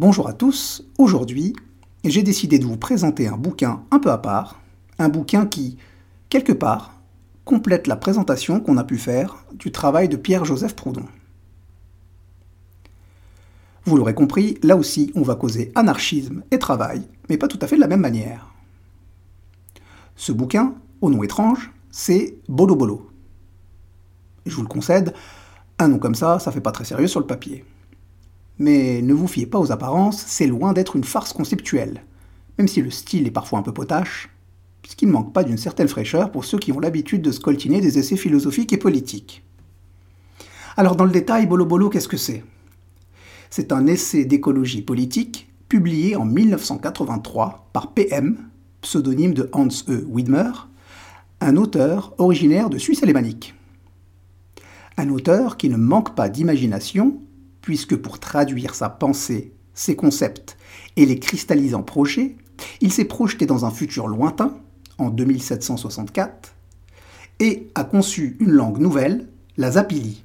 Bonjour à tous, aujourd'hui j'ai décidé de vous présenter un bouquin un peu à part, un bouquin qui, quelque part, complète la présentation qu'on a pu faire du travail de Pierre-Joseph Proudhon. Vous l'aurez compris, là aussi on va causer anarchisme et travail, mais pas tout à fait de la même manière. Ce bouquin, au nom étrange, c'est Bolo Bolo. Je vous le concède, un nom comme ça, ça fait pas très sérieux sur le papier. Mais ne vous fiez pas aux apparences, c'est loin d'être une farce conceptuelle, même si le style est parfois un peu potache, puisqu'il ne manque pas d'une certaine fraîcheur pour ceux qui ont l'habitude de scoltiner des essais philosophiques et politiques. Alors dans le détail, Bolo Bolo, qu'est-ce que c'est? C'est un essai d'écologie politique publié en 1983 par PM, pseudonyme de Hans E. Widmer, un auteur originaire de Suisse alémanique. Un auteur qui ne manque pas d'imagination puisque pour traduire sa pensée, ses concepts et les cristalliser en projets, il s'est projeté dans un futur lointain, en 2764, et a conçu une langue nouvelle, la Zapili.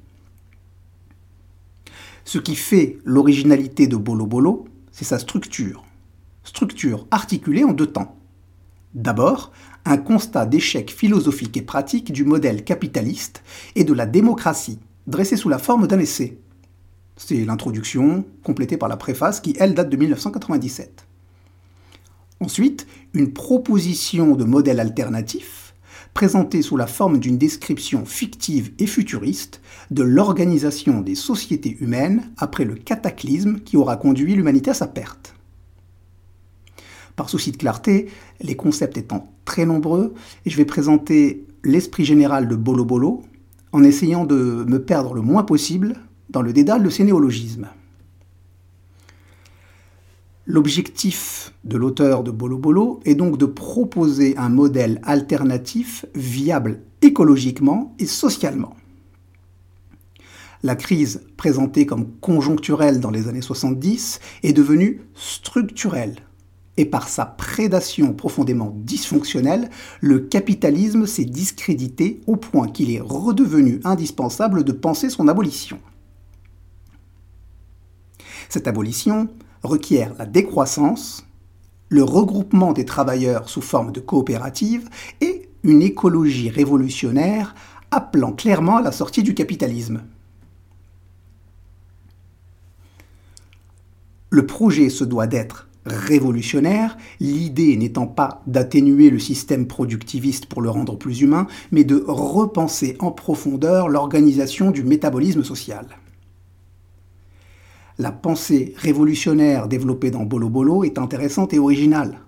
Ce qui fait l'originalité de Bolo Bolo, c'est sa structure. Structure articulée en deux temps. D'abord, un constat d'échec philosophique et pratique du modèle capitaliste et de la démocratie, dressé sous la forme d'un essai. C'est l'introduction, complétée par la préface, qui, elle, date de 1997. Ensuite, une proposition de modèle alternatif, présentée sous la forme d'une description fictive et futuriste de l'organisation des sociétés humaines après le cataclysme qui aura conduit l'humanité à sa perte. Par souci de clarté, les concepts étant très nombreux, je vais présenter l'esprit général de Bolo Bolo en essayant de me perdre le moins possible dans le dédale de ces néologismes. L'objectif de l'auteur de Bolo Bolo est donc de proposer un modèle alternatif viable écologiquement et socialement. La crise présentée comme conjoncturelle dans les années 70 est devenue structurelle. Et par sa prédation profondément dysfonctionnelle, le capitalisme s'est discrédité au point qu'il est redevenu indispensable de penser son abolition. Cette abolition requiert la décroissance, le regroupement des travailleurs sous forme de coopérative et une écologie révolutionnaire appelant clairement à la sortie du capitalisme. Le projet se doit d'être révolutionnaire, l'idée n'étant pas d'atténuer le système productiviste pour le rendre plus humain, mais de repenser en profondeur l'organisation du métabolisme social la pensée révolutionnaire développée dans Bolo Bolo est intéressante et originale,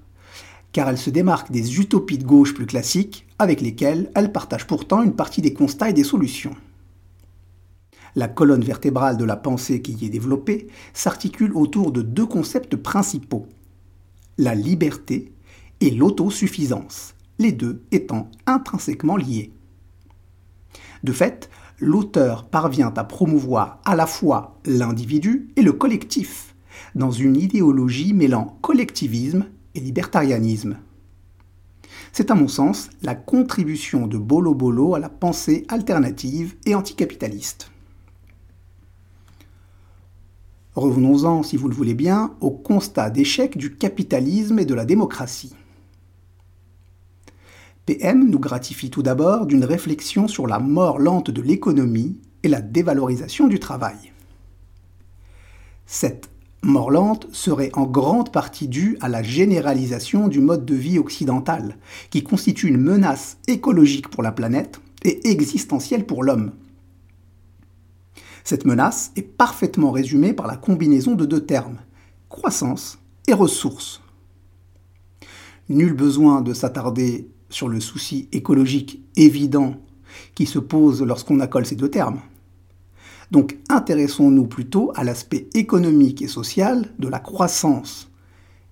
car elle se démarque des utopies de gauche plus classiques, avec lesquelles elle partage pourtant une partie des constats et des solutions. La colonne vertébrale de la pensée qui y est développée s'articule autour de deux concepts principaux, la liberté et l'autosuffisance, les deux étant intrinsèquement liés. De fait, l'auteur parvient à promouvoir à la fois l'individu et le collectif, dans une idéologie mêlant collectivisme et libertarianisme. C'est à mon sens la contribution de Bolo Bolo à la pensée alternative et anticapitaliste. Revenons-en, si vous le voulez bien, au constat d'échec du capitalisme et de la démocratie. PM nous gratifie tout d'abord d'une réflexion sur la mort lente de l'économie et la dévalorisation du travail. Cette mort lente serait en grande partie due à la généralisation du mode de vie occidental, qui constitue une menace écologique pour la planète et existentielle pour l'homme. Cette menace est parfaitement résumée par la combinaison de deux termes, croissance et ressources. Nul besoin de s'attarder sur le souci écologique évident qui se pose lorsqu'on accole ces deux termes. Donc intéressons-nous plutôt à l'aspect économique et social de la croissance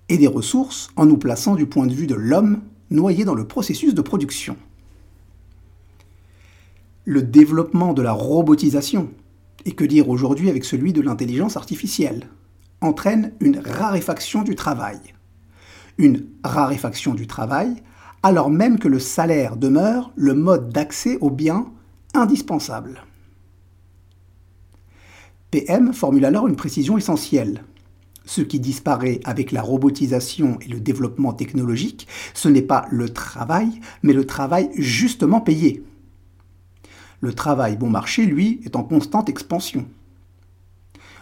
et des ressources en nous plaçant du point de vue de l'homme noyé dans le processus de production. Le développement de la robotisation, et que dire aujourd'hui avec celui de l'intelligence artificielle, entraîne une raréfaction du travail. Une raréfaction du travail alors même que le salaire demeure le mode d'accès aux biens indispensable. PM formule alors une précision essentielle. Ce qui disparaît avec la robotisation et le développement technologique, ce n'est pas le travail, mais le travail justement payé. Le travail bon marché, lui, est en constante expansion.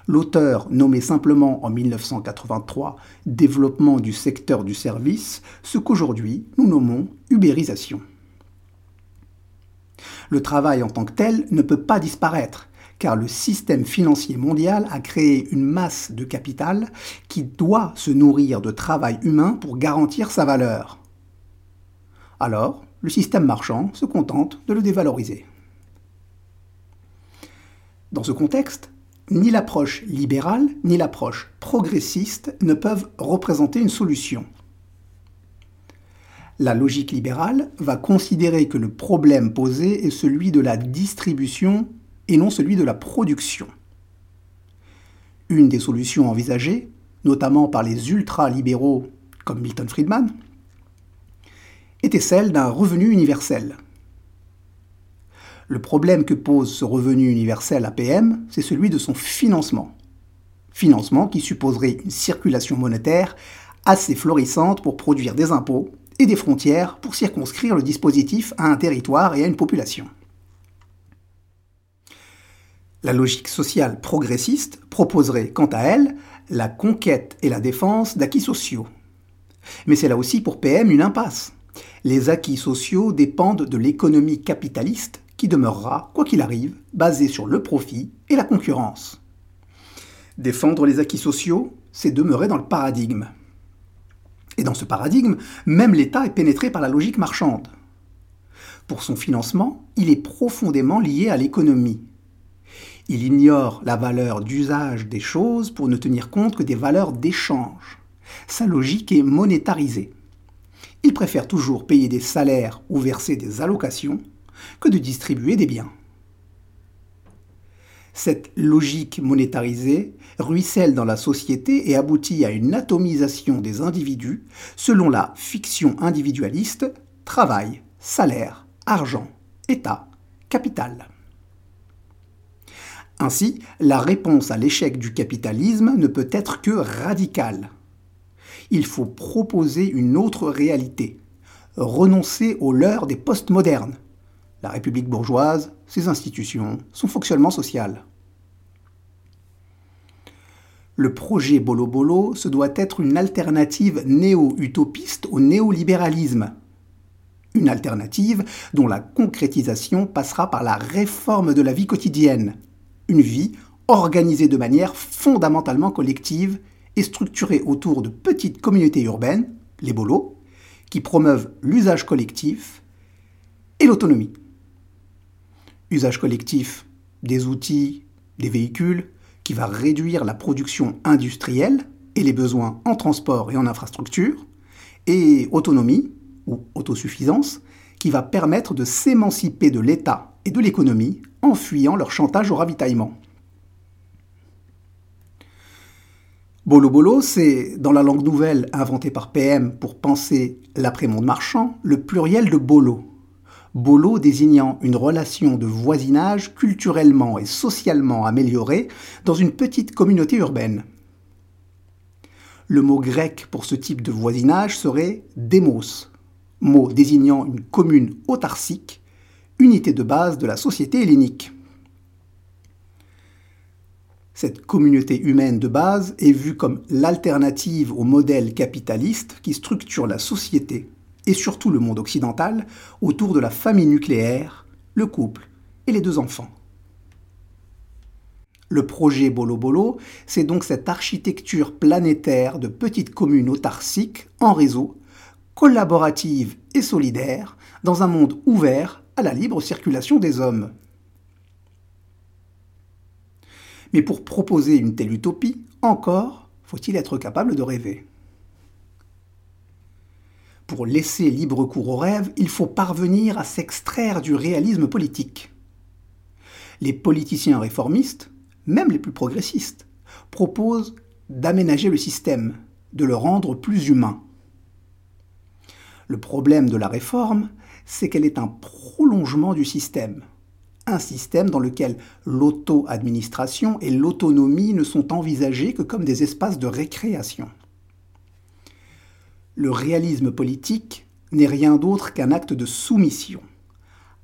L'auteur, nommé simplement en 1983 Développement du secteur du service, ce qu'aujourd'hui nous nommons ubérisation. Le travail en tant que tel ne peut pas disparaître, car le système financier mondial a créé une masse de capital qui doit se nourrir de travail humain pour garantir sa valeur. Alors, le système marchand se contente de le dévaloriser. Dans ce contexte, ni l'approche libérale ni l'approche progressiste ne peuvent représenter une solution. La logique libérale va considérer que le problème posé est celui de la distribution et non celui de la production. Une des solutions envisagées, notamment par les ultra-libéraux comme Milton Friedman, était celle d'un revenu universel. Le problème que pose ce revenu universel APM, c'est celui de son financement. Financement qui supposerait une circulation monétaire assez florissante pour produire des impôts et des frontières pour circonscrire le dispositif à un territoire et à une population. La logique sociale progressiste proposerait, quant à elle, la conquête et la défense d'acquis sociaux. Mais c'est là aussi pour PM une impasse. Les acquis sociaux dépendent de l'économie capitaliste qui demeurera, quoi qu'il arrive, basée sur le profit et la concurrence. Défendre les acquis sociaux, c'est demeurer dans le paradigme. Et dans ce paradigme, même l'État est pénétré par la logique marchande. Pour son financement, il est profondément lié à l'économie. Il ignore la valeur d'usage des choses pour ne tenir compte que des valeurs d'échange. Sa logique est monétarisée. Il préfère toujours payer des salaires ou verser des allocations que de distribuer des biens. Cette logique monétarisée ruisselle dans la société et aboutit à une atomisation des individus selon la fiction individualiste travail, salaire, argent, état, capital. Ainsi, la réponse à l'échec du capitalisme ne peut être que radicale. Il faut proposer une autre réalité, renoncer aux leurres des postmodernes, la République bourgeoise, ses institutions, son fonctionnement social. Le projet Bolo Bolo se doit être une alternative néo-utopiste au néolibéralisme. Une alternative dont la concrétisation passera par la réforme de la vie quotidienne. Une vie organisée de manière fondamentalement collective et structurée autour de petites communautés urbaines, les bolos, qui promeuvent l'usage collectif et l'autonomie usage collectif des outils, des véhicules, qui va réduire la production industrielle et les besoins en transport et en infrastructure, et autonomie ou autosuffisance, qui va permettre de s'émanciper de l'État et de l'économie en fuyant leur chantage au ravitaillement. Bolo Bolo, c'est, dans la langue nouvelle inventée par PM pour penser l'après-monde marchand, le pluriel de bolo, Bolo désignant une relation de voisinage culturellement et socialement améliorée dans une petite communauté urbaine. Le mot grec pour ce type de voisinage serait démos, mot désignant une commune autarcique, unité de base de la société hellénique. Cette communauté humaine de base est vue comme l'alternative au modèle capitaliste qui structure la société et surtout le monde occidental, autour de la famille nucléaire, le couple et les deux enfants. Le projet Bolo Bolo, c'est donc cette architecture planétaire de petites communes autarciques en réseau, collaborative et solidaire, dans un monde ouvert à la libre circulation des hommes. Mais pour proposer une telle utopie, encore faut-il être capable de rêver. Pour laisser libre cours aux rêves, il faut parvenir à s'extraire du réalisme politique. Les politiciens réformistes, même les plus progressistes, proposent d'aménager le système, de le rendre plus humain. Le problème de la réforme, c'est qu'elle est un prolongement du système, un système dans lequel l'auto-administration et l'autonomie ne sont envisagées que comme des espaces de récréation. Le réalisme politique n'est rien d'autre qu'un acte de soumission.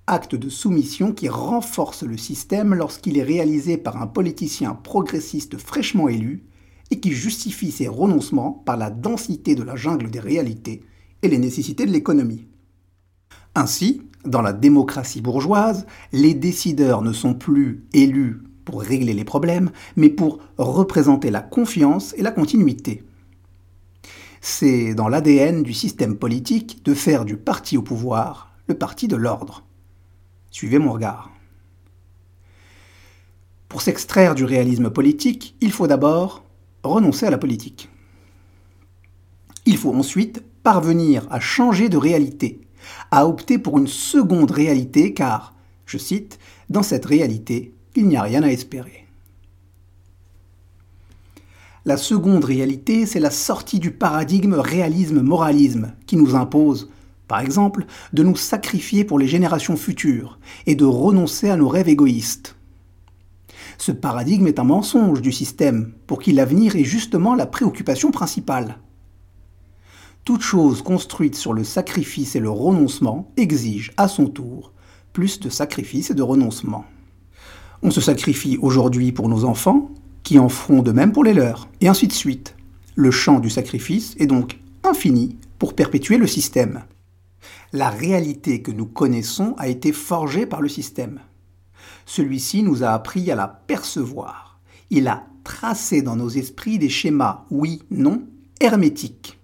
Acte de soumission qui renforce le système lorsqu'il est réalisé par un politicien progressiste fraîchement élu et qui justifie ses renoncements par la densité de la jungle des réalités et les nécessités de l'économie. Ainsi, dans la démocratie bourgeoise, les décideurs ne sont plus élus pour régler les problèmes, mais pour représenter la confiance et la continuité. C'est dans l'ADN du système politique de faire du parti au pouvoir le parti de l'ordre. Suivez mon regard. Pour s'extraire du réalisme politique, il faut d'abord renoncer à la politique. Il faut ensuite parvenir à changer de réalité, à opter pour une seconde réalité car, je cite, dans cette réalité, il n'y a rien à espérer. La seconde réalité, c'est la sortie du paradigme réalisme-moralisme qui nous impose, par exemple, de nous sacrifier pour les générations futures et de renoncer à nos rêves égoïstes. Ce paradigme est un mensonge du système, pour qui l'avenir est justement la préoccupation principale. Toute chose construite sur le sacrifice et le renoncement exige, à son tour, plus de sacrifice et de renoncement. On se sacrifie aujourd'hui pour nos enfants, qui en feront de même pour les leurs, et ainsi de suite. Le champ du sacrifice est donc infini pour perpétuer le système. La réalité que nous connaissons a été forgée par le système. Celui-ci nous a appris à la percevoir. Il a tracé dans nos esprits des schémas oui, non, hermétiques.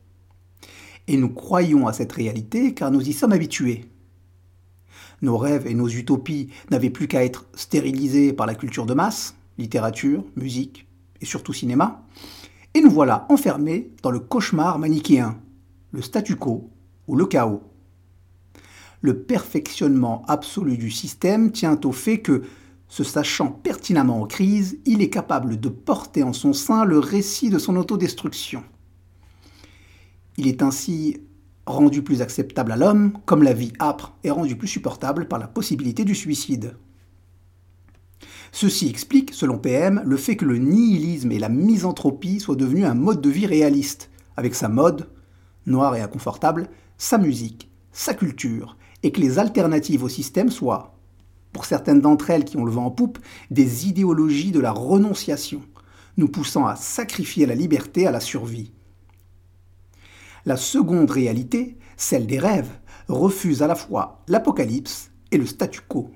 Et nous croyons à cette réalité car nous y sommes habitués. Nos rêves et nos utopies n'avaient plus qu'à être stérilisés par la culture de masse, littérature, musique et surtout cinéma, et nous voilà enfermés dans le cauchemar manichéen, le statu quo ou le chaos le perfectionnement absolu du système tient au fait que, se sachant pertinemment en crise, il est capable de porter en son sein le récit de son autodestruction. Il est ainsi rendu plus acceptable à l'homme, comme la vie âpre est rendue plus supportable par la possibilité du suicide. Ceci explique, selon PM, le fait que le nihilisme et la misanthropie soient devenus un mode de vie réaliste, avec sa mode, noire et inconfortable, sa musique, sa culture et que les alternatives au système soient, pour certaines d'entre elles qui ont le vent en poupe, des idéologies de la renonciation, nous poussant à sacrifier la liberté à la survie. La seconde réalité, celle des rêves, refuse à la fois l'apocalypse et le statu quo.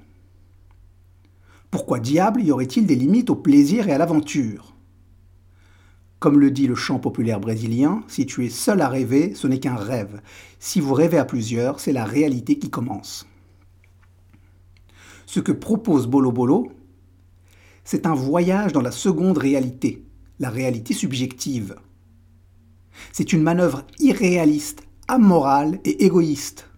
Pourquoi diable y aurait-il des limites au plaisir et à l'aventure? Comme le dit le chant populaire brésilien, si tu es seul à rêver, ce n'est qu'un rêve. Si vous rêvez à plusieurs, c'est la réalité qui commence. Ce que propose Bolo Bolo, c'est un voyage dans la seconde réalité, la réalité subjective. C'est une manœuvre irréaliste, amorale et égoïste.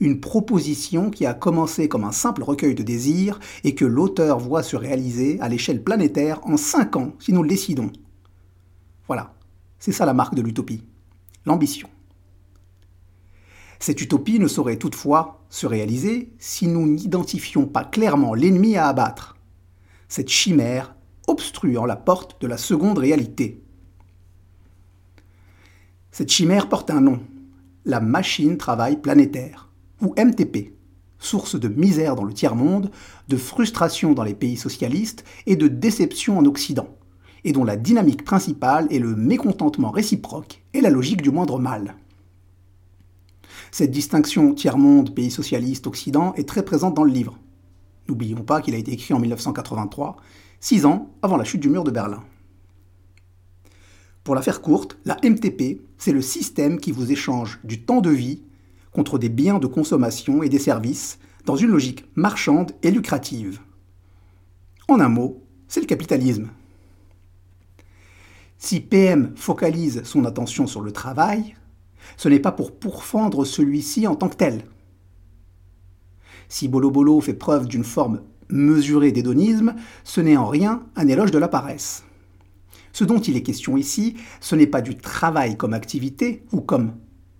Une proposition qui a commencé comme un simple recueil de désirs et que l'auteur voit se réaliser à l'échelle planétaire en cinq ans si nous le décidons. Voilà, c'est ça la marque de l'utopie, l'ambition. Cette utopie ne saurait toutefois se réaliser si nous n'identifions pas clairement l'ennemi à abattre, cette chimère obstruant la porte de la seconde réalité. Cette chimère porte un nom, la machine travail planétaire, ou MTP, source de misère dans le tiers-monde, de frustration dans les pays socialistes et de déception en Occident et dont la dynamique principale est le mécontentement réciproque et la logique du moindre mal. Cette distinction tiers-monde, pays socialiste, Occident est très présente dans le livre. N'oublions pas qu'il a été écrit en 1983, six ans avant la chute du mur de Berlin. Pour la faire courte, la MTP, c'est le système qui vous échange du temps de vie contre des biens de consommation et des services dans une logique marchande et lucrative. En un mot, c'est le capitalisme. Si PM focalise son attention sur le travail, ce n'est pas pour pourfendre celui-ci en tant que tel. Si Bolo Bolo fait preuve d'une forme mesurée d'hédonisme, ce n'est en rien un éloge de la paresse. Ce dont il est question ici, ce n'est pas du travail comme activité ou comme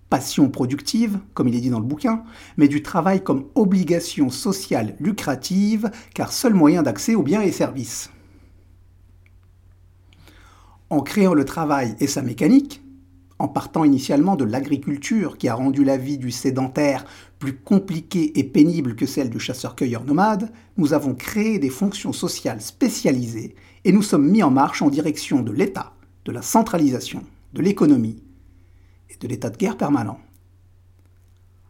passion productive, comme il est dit dans le bouquin, mais du travail comme obligation sociale lucrative, car seul moyen d'accès aux biens et services. En créant le travail et sa mécanique, en partant initialement de l'agriculture qui a rendu la vie du sédentaire plus compliquée et pénible que celle du chasseur-cueilleur nomade, nous avons créé des fonctions sociales spécialisées et nous sommes mis en marche en direction de l'État, de la centralisation, de l'économie et de l'état de guerre permanent.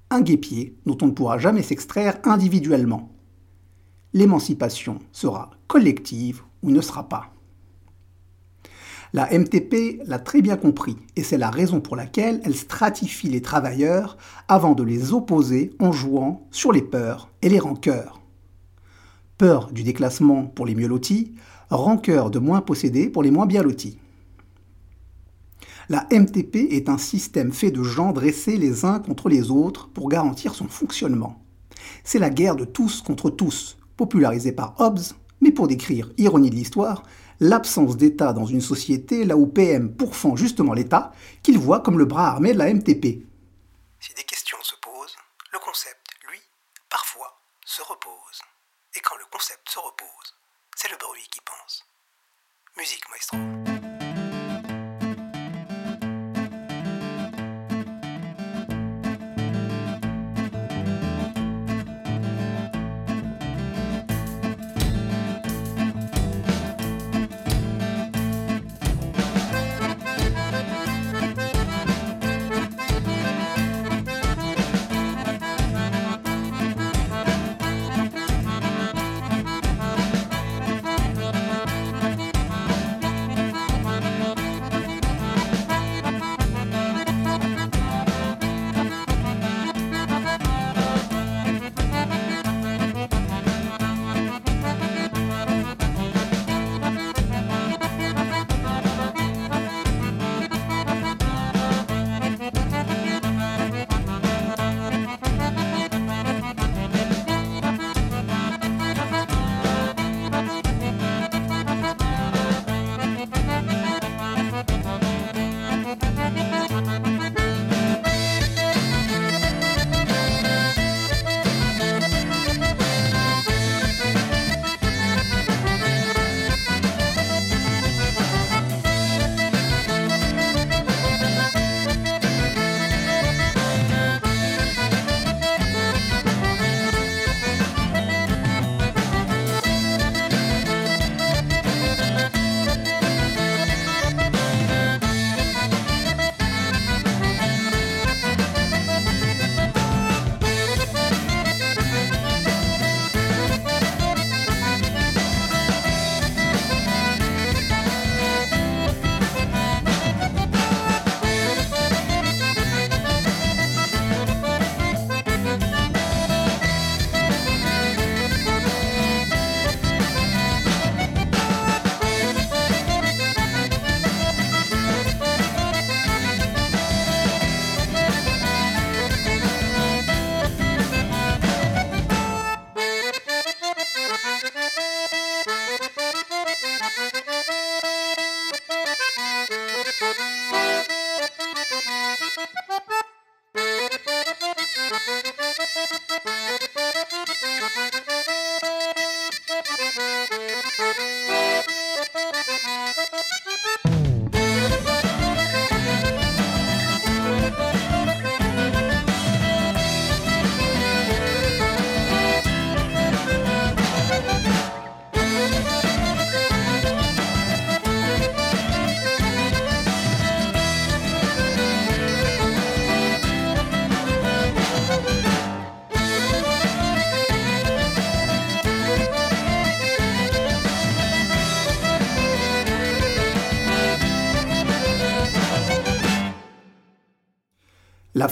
Un guépier dont on ne pourra jamais s'extraire individuellement. L'émancipation sera collective ou ne sera pas. La MTP l'a très bien compris et c'est la raison pour laquelle elle stratifie les travailleurs avant de les opposer en jouant sur les peurs et les rancœurs. Peur du déclassement pour les mieux lotis, rancœur de moins possédés pour les moins bien lotis. La MTP est un système fait de gens dressés les uns contre les autres pour garantir son fonctionnement. C'est la guerre de tous contre tous, popularisée par Hobbes, mais pour décrire, ironie de l'histoire, l'absence d'État dans une société là où PM pourfend justement l'État, qu'il voit comme le bras armé de la MTP. Si des questions se posent, le concept, lui, parfois, se repose. Et quand le concept se repose, c'est le bruit qui pense. Musique, maestro.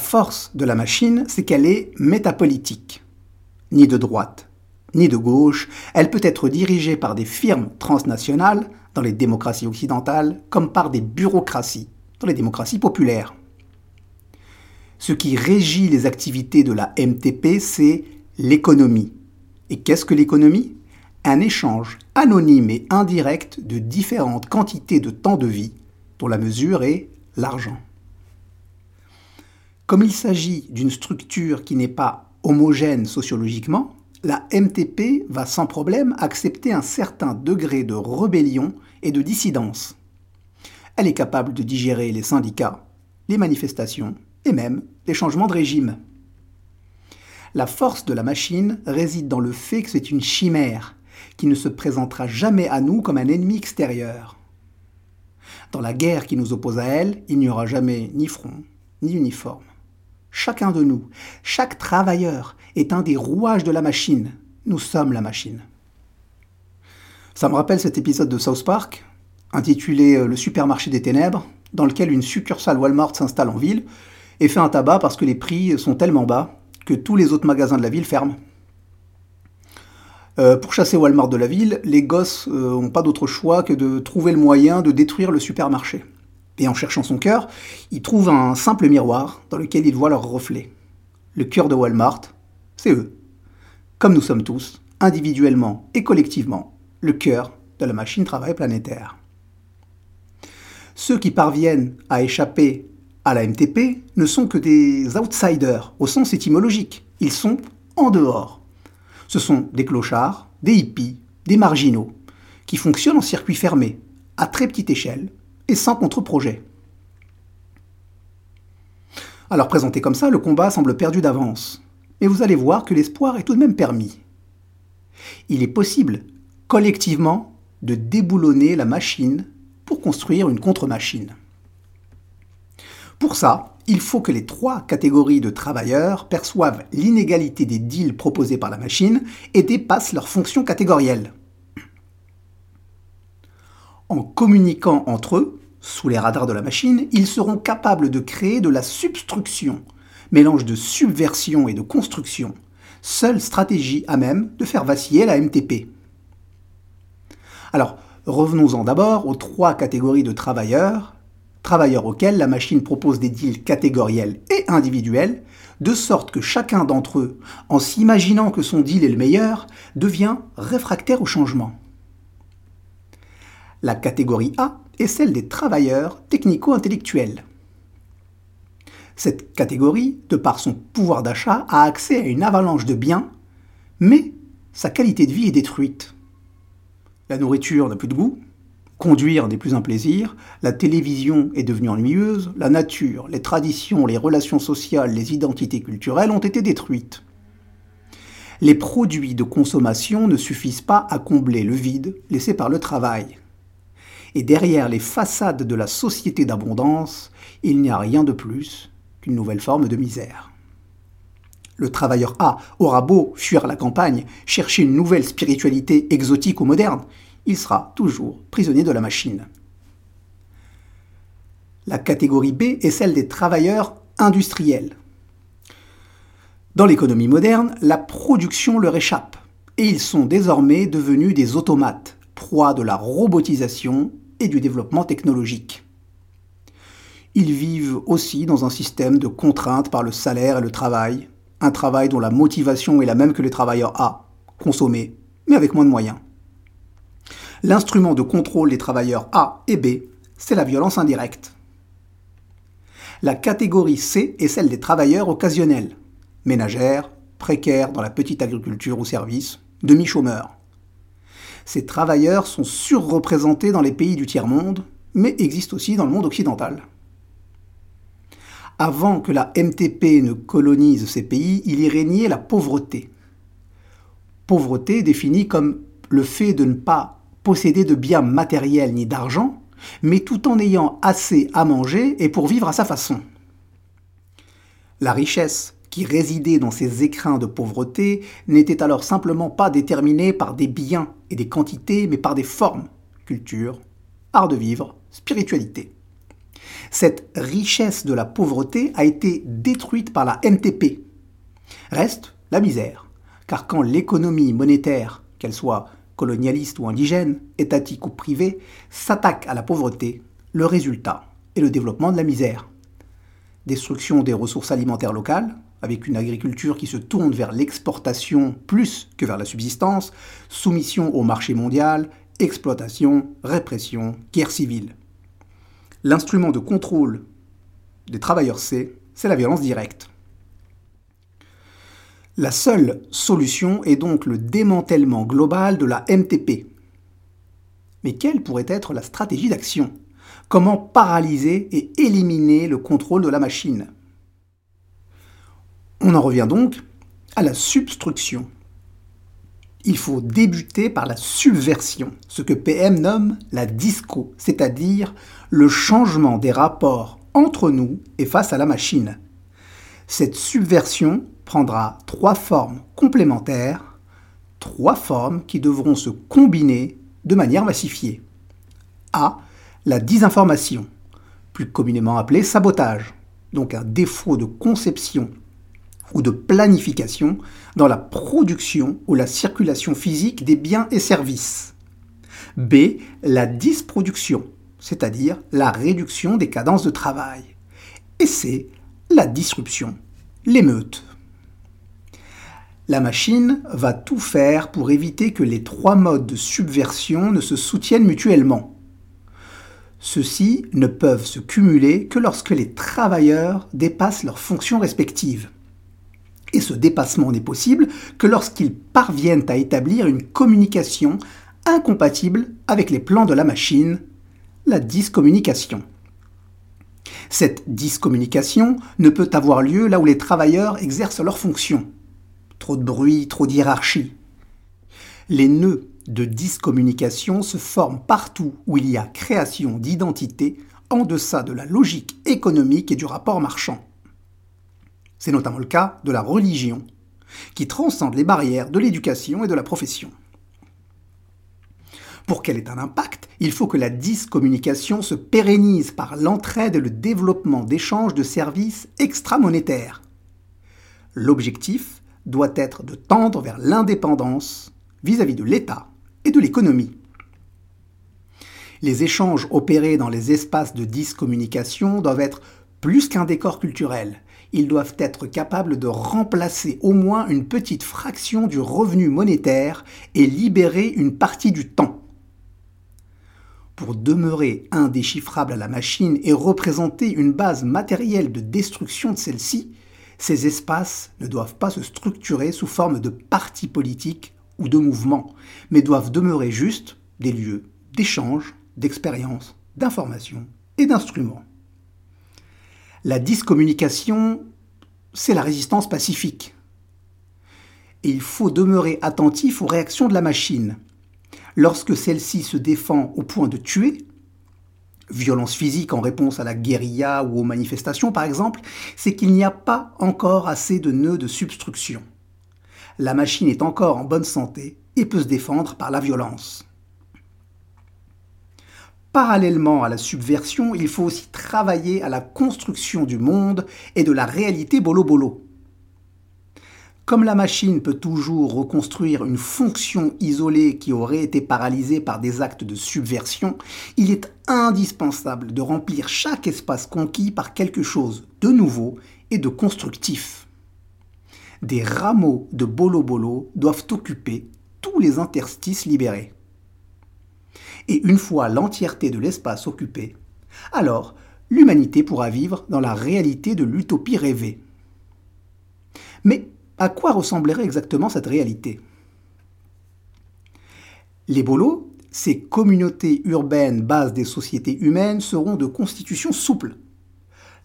Force de la machine, c'est qu'elle est métapolitique. Ni de droite, ni de gauche, elle peut être dirigée par des firmes transnationales dans les démocraties occidentales comme par des bureaucraties dans les démocraties populaires. Ce qui régit les activités de la MTP, c'est l'économie. Et qu'est-ce que l'économie? Un échange anonyme et indirect de différentes quantités de temps de vie, dont la mesure est l'argent. Comme il s'agit d'une structure qui n'est pas homogène sociologiquement, la MTP va sans problème accepter un certain degré de rébellion et de dissidence. Elle est capable de digérer les syndicats, les manifestations et même les changements de régime. La force de la machine réside dans le fait que c'est une chimère qui ne se présentera jamais à nous comme un ennemi extérieur. Dans la guerre qui nous oppose à elle, il n'y aura jamais ni front, ni uniforme. Chacun de nous, chaque travailleur est un des rouages de la machine. Nous sommes la machine. Ça me rappelle cet épisode de South Park, intitulé euh, Le supermarché des ténèbres, dans lequel une succursale Walmart s'installe en ville et fait un tabac parce que les prix sont tellement bas que tous les autres magasins de la ville ferment. Euh, pour chasser Walmart de la ville, les gosses n'ont euh, pas d'autre choix que de trouver le moyen de détruire le supermarché. Et en cherchant son cœur, ils trouvent un simple miroir dans lequel ils voient leur reflet. Le cœur de Walmart, c'est eux. Comme nous sommes tous, individuellement et collectivement, le cœur de la machine travail planétaire. Ceux qui parviennent à échapper à la MTP ne sont que des outsiders au sens étymologique. Ils sont en dehors. Ce sont des clochards, des hippies, des marginaux, qui fonctionnent en circuit fermé, à très petite échelle, et sans contre-projet. Alors présenté comme ça, le combat semble perdu d'avance. Mais vous allez voir que l'espoir est tout de même permis. Il est possible, collectivement, de déboulonner la machine pour construire une contre-machine. Pour ça, il faut que les trois catégories de travailleurs perçoivent l'inégalité des deals proposés par la machine et dépassent leurs fonctions catégorielles. En communiquant entre eux, sous les radars de la machine, ils seront capables de créer de la substruction, mélange de subversion et de construction, seule stratégie à même de faire vaciller la MTP. Alors, revenons-en d'abord aux trois catégories de travailleurs, travailleurs auxquels la machine propose des deals catégoriels et individuels, de sorte que chacun d'entre eux, en s'imaginant que son deal est le meilleur, devient réfractaire au changement. La catégorie A est celle des travailleurs technico-intellectuels. Cette catégorie, de par son pouvoir d'achat, a accès à une avalanche de biens, mais sa qualité de vie est détruite. La nourriture n'a plus de goût, conduire n'est plus un plaisir, la télévision est devenue ennuyeuse, la nature, les traditions, les relations sociales, les identités culturelles ont été détruites. Les produits de consommation ne suffisent pas à combler le vide laissé par le travail et derrière les façades de la société d'abondance, il n'y a rien de plus qu'une nouvelle forme de misère. Le travailleur A aura beau fuir la campagne, chercher une nouvelle spiritualité exotique ou moderne, il sera toujours prisonnier de la machine. La catégorie B est celle des travailleurs industriels. Dans l'économie moderne, la production leur échappe et ils sont désormais devenus des automates, proie de la robotisation et du développement technologique. Ils vivent aussi dans un système de contraintes par le salaire et le travail, un travail dont la motivation est la même que les travailleurs A, consommer, mais avec moins de moyens. L'instrument de contrôle des travailleurs A et B, c'est la violence indirecte. La catégorie C est celle des travailleurs occasionnels, ménagères, précaires dans la petite agriculture ou service, demi-chômeurs. Ces travailleurs sont surreprésentés dans les pays du tiers-monde, mais existent aussi dans le monde occidental. Avant que la MTP ne colonise ces pays, il y régnait la pauvreté. Pauvreté définie comme le fait de ne pas posséder de biens matériels ni d'argent, mais tout en ayant assez à manger et pour vivre à sa façon. La richesse qui résidait dans ces écrins de pauvreté n'était alors simplement pas déterminé par des biens et des quantités, mais par des formes, culture, art de vivre, spiritualité. Cette richesse de la pauvreté a été détruite par la MTP. Reste la misère, car quand l'économie monétaire, qu'elle soit colonialiste ou indigène, étatique ou privée, s'attaque à la pauvreté, le résultat est le développement de la misère. Destruction des ressources alimentaires locales, avec une agriculture qui se tourne vers l'exportation plus que vers la subsistance, soumission au marché mondial, exploitation, répression, guerre civile. L'instrument de contrôle des travailleurs C, c'est la violence directe. La seule solution est donc le démantèlement global de la MTP. Mais quelle pourrait être la stratégie d'action? Comment paralyser et éliminer le contrôle de la machine? On en revient donc à la substruction. Il faut débuter par la subversion, ce que PM nomme la disco, c'est-à-dire le changement des rapports entre nous et face à la machine. Cette subversion prendra trois formes complémentaires, trois formes qui devront se combiner de manière massifiée. A. La désinformation, plus communément appelée sabotage, donc un défaut de conception ou de planification dans la production ou la circulation physique des biens et services. B. La disproduction, c'est-à-dire la réduction des cadences de travail. Et C. La disruption, l'émeute. La machine va tout faire pour éviter que les trois modes de subversion ne se soutiennent mutuellement. Ceux-ci ne peuvent se cumuler que lorsque les travailleurs dépassent leurs fonctions respectives. Et ce dépassement n'est possible que lorsqu'ils parviennent à établir une communication incompatible avec les plans de la machine, la discommunication. Cette discommunication ne peut avoir lieu là où les travailleurs exercent leurs fonctions. Trop de bruit, trop d'hierarchie. Les nœuds de discommunication se forment partout où il y a création d'identité en deçà de la logique économique et du rapport marchand. C'est notamment le cas de la religion, qui transcende les barrières de l'éducation et de la profession. Pour qu'elle ait un impact, il faut que la discommunication se pérennise par l'entraide et le développement d'échanges de services extramonétaires. L'objectif doit être de tendre vers l'indépendance vis-à-vis de l'État et de l'économie. Les échanges opérés dans les espaces de discommunication doivent être plus qu'un décor culturel ils doivent être capables de remplacer au moins une petite fraction du revenu monétaire et libérer une partie du temps. Pour demeurer indéchiffrable à la machine et représenter une base matérielle de destruction de celle-ci, ces espaces ne doivent pas se structurer sous forme de partis politiques ou de mouvements, mais doivent demeurer juste des lieux d'échange, d'expérience, d'information et d'instruments. La discommunication, c'est la résistance pacifique. Et il faut demeurer attentif aux réactions de la machine. Lorsque celle-ci se défend au point de tuer, violence physique en réponse à la guérilla ou aux manifestations par exemple, c'est qu'il n'y a pas encore assez de nœuds de substruction. La machine est encore en bonne santé et peut se défendre par la violence. Parallèlement à la subversion, il faut aussi travailler à la construction du monde et de la réalité bolo-bolo. Comme la machine peut toujours reconstruire une fonction isolée qui aurait été paralysée par des actes de subversion, il est indispensable de remplir chaque espace conquis par quelque chose de nouveau et de constructif. Des rameaux de bolo-bolo doivent occuper tous les interstices libérés et une fois l'entièreté de l'espace occupé, alors l'humanité pourra vivre dans la réalité de l'utopie rêvée. Mais à quoi ressemblerait exactement cette réalité? Les bolos, ces communautés urbaines bases des sociétés humaines, seront de constitution souple.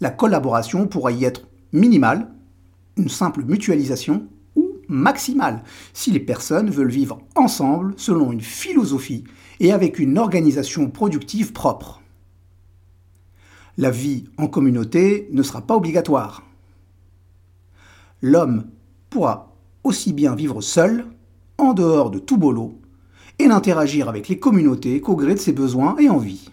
La collaboration pourra y être minimale, une simple mutualisation, maximale, si les personnes veulent vivre ensemble selon une philosophie et avec une organisation productive propre. La vie en communauté ne sera pas obligatoire. L'homme pourra aussi bien vivre seul, en dehors de tout boulot, et n'interagir avec les communautés qu'au gré de ses besoins et envies.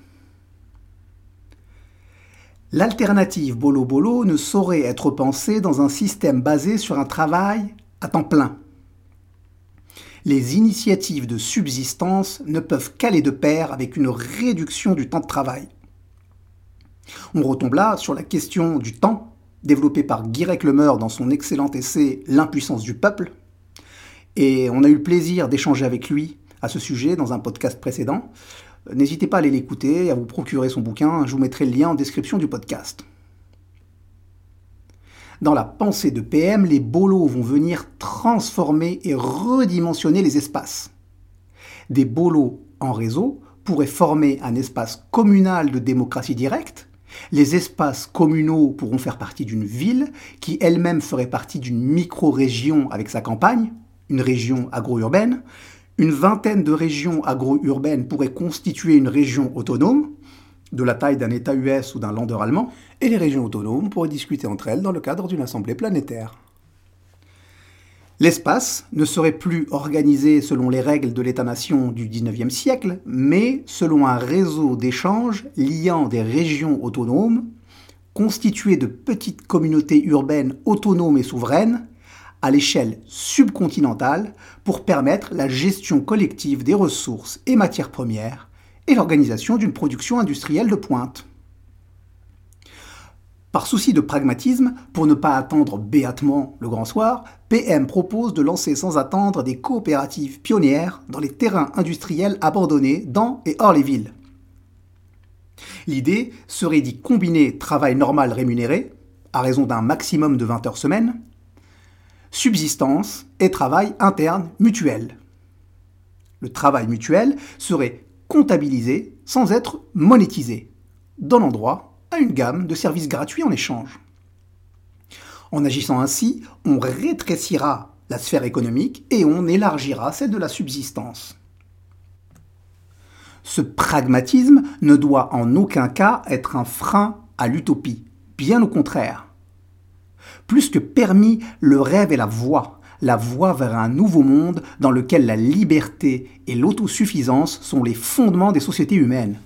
L'alternative bolo-bolo ne saurait être pensée dans un système basé sur un travail à temps plein les initiatives de subsistance ne peuvent qu'aller de pair avec une réduction du temps de travail. On retombe là sur la question du temps, développée par Guy Reclemer dans son excellent essai L'impuissance du peuple, et on a eu le plaisir d'échanger avec lui à ce sujet dans un podcast précédent. N'hésitez pas à aller l'écouter à vous procurer son bouquin, je vous mettrai le lien en description du podcast. Dans la pensée de PM, les bolos vont venir transformer et redimensionner les espaces. Des bolos en réseau pourraient former un espace communal de démocratie directe. Les espaces communaux pourront faire partie d'une ville qui elle-même ferait partie d'une micro-région avec sa campagne, une région agro-urbaine. Une vingtaine de régions agro-urbaines pourraient constituer une région autonome, de la taille d'un État US ou d'un Lander allemand, et les régions autonomes pourraient discuter entre elles dans le cadre d'une assemblée planétaire. L'espace ne serait plus organisé selon les règles de l'État-nation du XIXe siècle, mais selon un réseau d'échanges liant des régions autonomes, constituées de petites communautés urbaines autonomes et souveraines, à l'échelle subcontinentale pour permettre la gestion collective des ressources et matières premières et l'organisation d'une production industrielle de pointe. Par souci de pragmatisme, pour ne pas attendre béatement le grand soir, PM propose de lancer sans attendre des coopératives pionnières dans les terrains industriels abandonnés dans et hors les villes. L'idée serait d'y combiner travail normal rémunéré, à raison d'un maximum de 20 heures semaine, subsistance et travail interne mutuel. Le travail mutuel serait comptabilisé sans être monétisé, donnant droit à une gamme de services gratuits en échange. En agissant ainsi, on rétrécira la sphère économique et on élargira celle de la subsistance. Ce pragmatisme ne doit en aucun cas être un frein à l'utopie, bien au contraire. Plus que permis, le rêve est la voie, la voie vers un nouveau monde dans lequel la liberté et l'autosuffisance sont les fondements des sociétés humaines.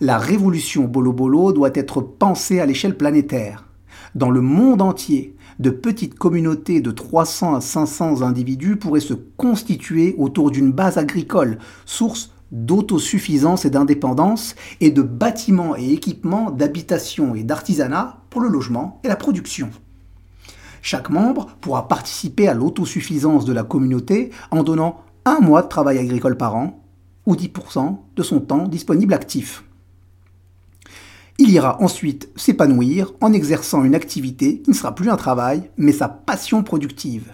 La révolution Bolo-Bolo doit être pensée à l'échelle planétaire. Dans le monde entier, de petites communautés de 300 à 500 individus pourraient se constituer autour d'une base agricole, source d'autosuffisance et d'indépendance, et de bâtiments et équipements d'habitation et d'artisanat pour le logement et la production. Chaque membre pourra participer à l'autosuffisance de la communauté en donnant un mois de travail agricole par an ou 10% de son temps disponible actif. Il ira ensuite s'épanouir en exerçant une activité qui ne sera plus un travail, mais sa passion productive.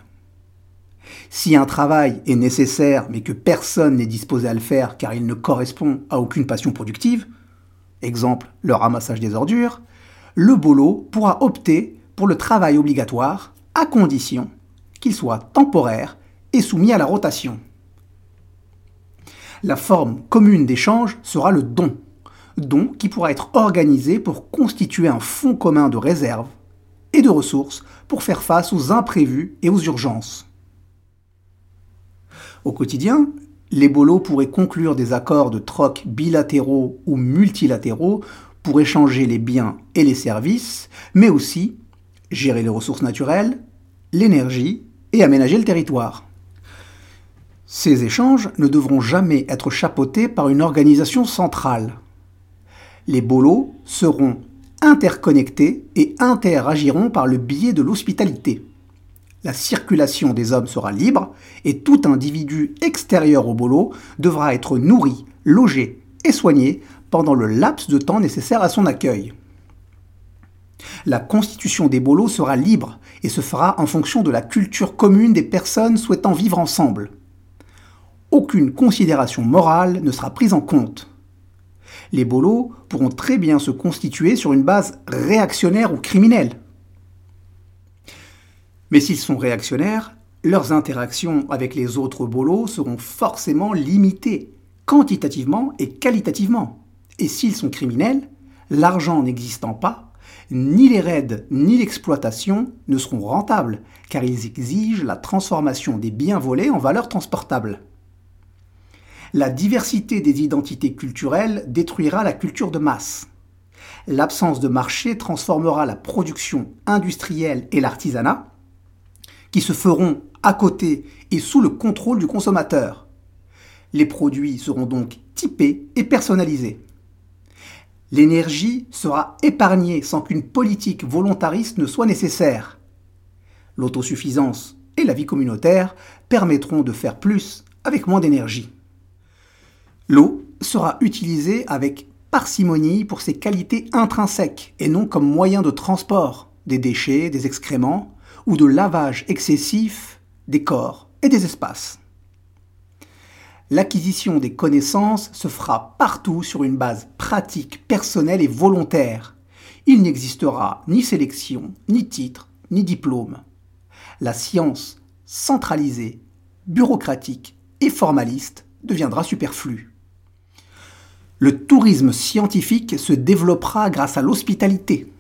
Si un travail est nécessaire mais que personne n'est disposé à le faire car il ne correspond à aucune passion productive, exemple le ramassage des ordures, le bolo pourra opter le travail obligatoire à condition qu'il soit temporaire et soumis à la rotation. La forme commune d'échange sera le don, don qui pourra être organisé pour constituer un fonds commun de réserve et de ressources pour faire face aux imprévus et aux urgences. Au quotidien, les bolos pourraient conclure des accords de troc bilatéraux ou multilatéraux pour échanger les biens et les services, mais aussi gérer les ressources naturelles, l'énergie et aménager le territoire. Ces échanges ne devront jamais être chapeautés par une organisation centrale. Les bolos seront interconnectés et interagiront par le biais de l'hospitalité la circulation des hommes sera libre et tout individu extérieur au bolo devra être nourri, logé et soigné pendant le laps de temps nécessaire à son accueil. La constitution des bolos sera libre et se fera en fonction de la culture commune des personnes souhaitant vivre ensemble. Aucune considération morale ne sera prise en compte. Les bolos pourront très bien se constituer sur une base réactionnaire ou criminelle. Mais s'ils sont réactionnaires, leurs interactions avec les autres bolos seront forcément limitées, quantitativement et qualitativement. Et s'ils sont criminels, l'argent n'existant pas, ni les raids ni l'exploitation ne seront rentables, car ils exigent la transformation des biens volés en valeurs transportables. La diversité des identités culturelles détruira la culture de masse. L'absence de marché transformera la production industrielle et l'artisanat, qui se feront à côté et sous le contrôle du consommateur. Les produits seront donc typés et personnalisés. L'énergie sera épargnée sans qu'une politique volontariste ne soit nécessaire. L'autosuffisance et la vie communautaire permettront de faire plus avec moins d'énergie. L'eau sera utilisée avec parcimonie pour ses qualités intrinsèques et non comme moyen de transport des déchets, des excréments, ou de lavage excessif des corps et des espaces. L'acquisition des connaissances se fera partout sur une base pratique, personnelle et volontaire. Il n'existera ni sélection, ni titre, ni diplôme. La science centralisée, bureaucratique et formaliste deviendra superflue. Le tourisme scientifique se développera grâce à l'hospitalité.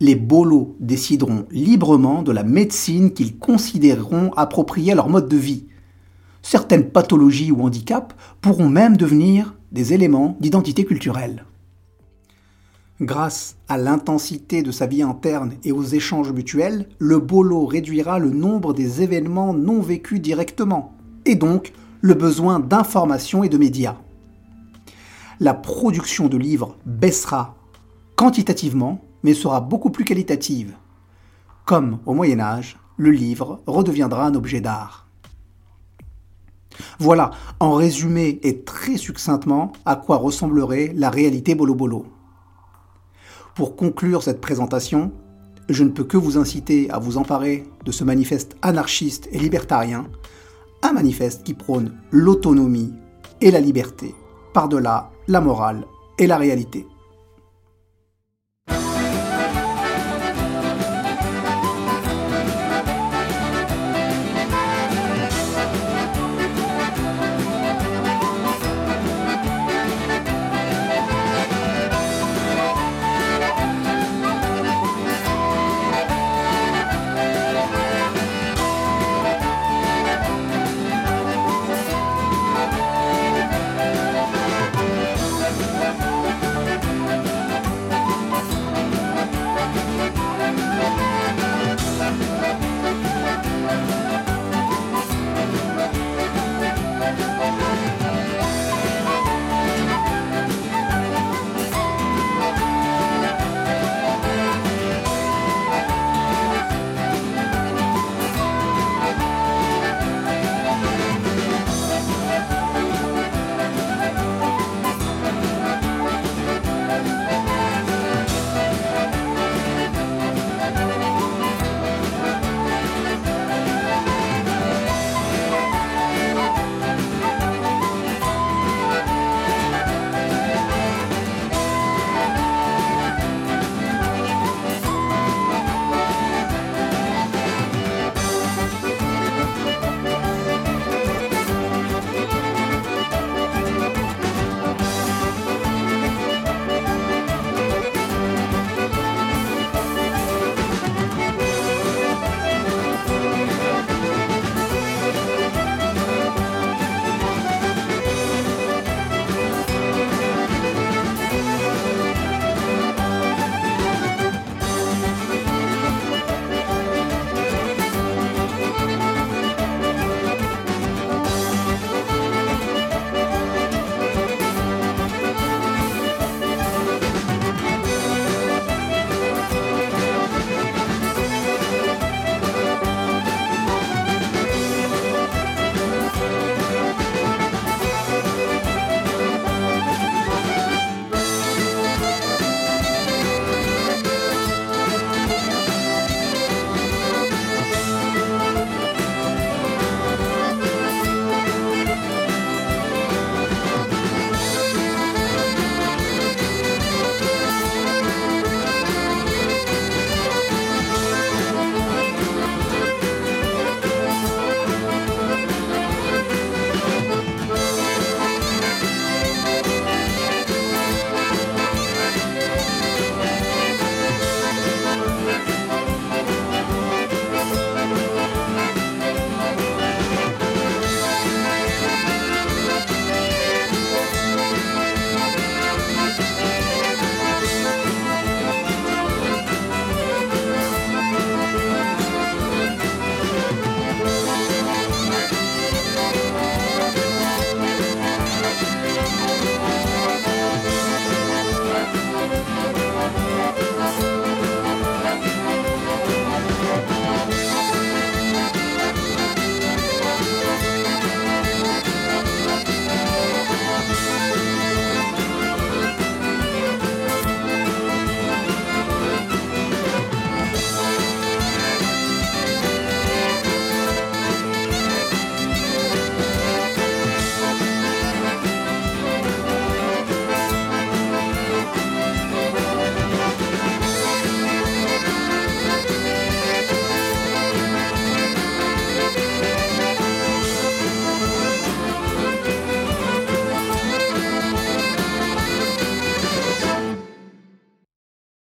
Les bolos décideront librement de la médecine qu'ils considéreront appropriée à leur mode de vie. Certaines pathologies ou handicaps pourront même devenir des éléments d'identité culturelle. Grâce à l'intensité de sa vie interne et aux échanges mutuels, le bolo réduira le nombre des événements non vécus directement, et donc le besoin d'information et de médias. La production de livres baissera quantitativement, mais sera beaucoup plus qualitative. Comme au Moyen Âge, le livre redeviendra un objet d'art. Voilà, en résumé et très succinctement, à quoi ressemblerait la réalité bolo-bolo. Pour conclure cette présentation, je ne peux que vous inciter à vous emparer de ce manifeste anarchiste et libertarien, un manifeste qui prône l'autonomie et la liberté, par-delà la morale et la réalité.